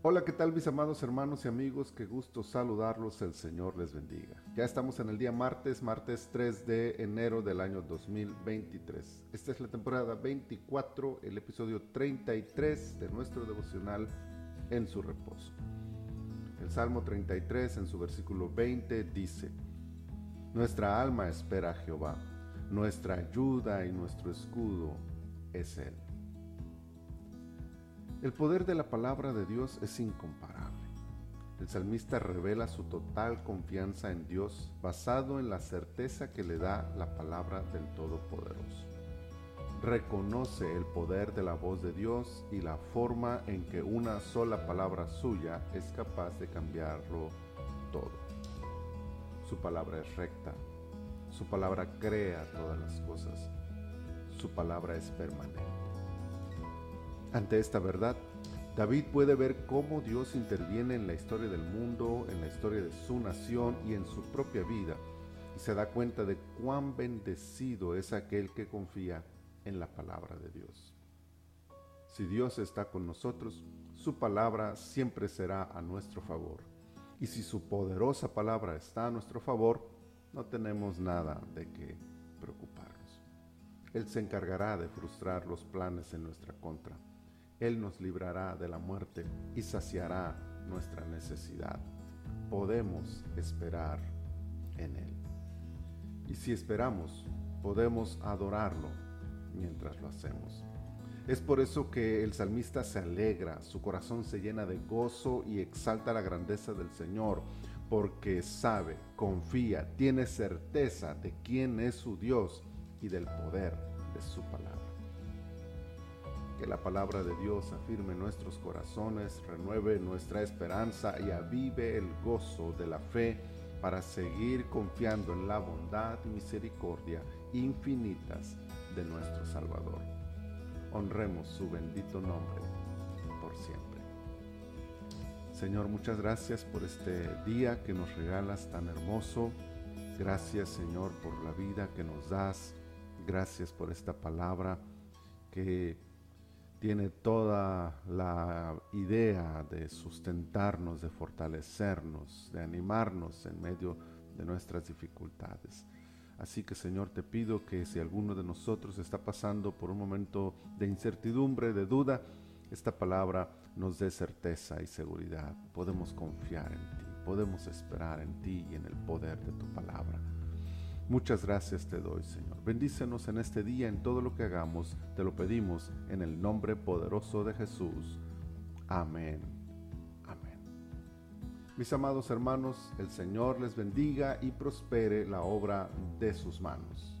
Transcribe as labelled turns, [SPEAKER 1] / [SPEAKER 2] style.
[SPEAKER 1] Hola, ¿qué tal mis amados hermanos y amigos? Qué gusto saludarlos, el Señor les bendiga. Ya estamos en el día martes, martes 3 de enero del año 2023. Esta es la temporada 24, el episodio 33 de nuestro devocional en su reposo. El Salmo 33 en su versículo 20 dice, Nuestra alma espera a Jehová, nuestra ayuda y nuestro escudo es Él. El poder de la palabra de Dios es incomparable. El salmista revela su total confianza en Dios basado en la certeza que le da la palabra del Todopoderoso. Reconoce el poder de la voz de Dios y la forma en que una sola palabra suya es capaz de cambiarlo todo. Su palabra es recta, su palabra crea todas las cosas, su palabra es permanente. Ante esta verdad, David puede ver cómo Dios interviene en la historia del mundo, en la historia de su nación y en su propia vida, y se da cuenta de cuán bendecido es aquel que confía en la palabra de Dios. Si Dios está con nosotros, su palabra siempre será a nuestro favor. Y si su poderosa palabra está a nuestro favor, no tenemos nada de qué preocuparnos. Él se encargará de frustrar los planes en nuestra contra él nos librará de la muerte y saciará nuestra necesidad. Podemos esperar en Él. Y si esperamos, podemos adorarlo mientras lo hacemos. Es por eso que el salmista se alegra, su corazón se llena de gozo y exalta la grandeza del Señor, porque sabe, confía, tiene certeza de quién es su Dios y del poder de su palabra. Que la palabra de Dios afirme nuestros corazones, renueve nuestra esperanza y avive el gozo de la fe para seguir confiando en la bondad y misericordia infinitas de nuestro Salvador. Honremos su bendito nombre por siempre. Señor, muchas gracias por este día que nos regalas tan hermoso. Gracias, Señor, por la vida que nos das. Gracias por esta palabra que tiene toda la idea de sustentarnos, de fortalecernos, de animarnos en medio de nuestras dificultades. Así que Señor, te pido que si alguno de nosotros está pasando por un momento de incertidumbre, de duda, esta palabra nos dé certeza y seguridad. Podemos confiar en ti, podemos esperar en ti y en el poder de tu palabra. Muchas gracias te doy, Señor. Bendícenos en este día en todo lo que hagamos. Te lo pedimos en el nombre poderoso de Jesús. Amén. Amén. Mis amados hermanos, el Señor les bendiga y prospere la obra de sus manos.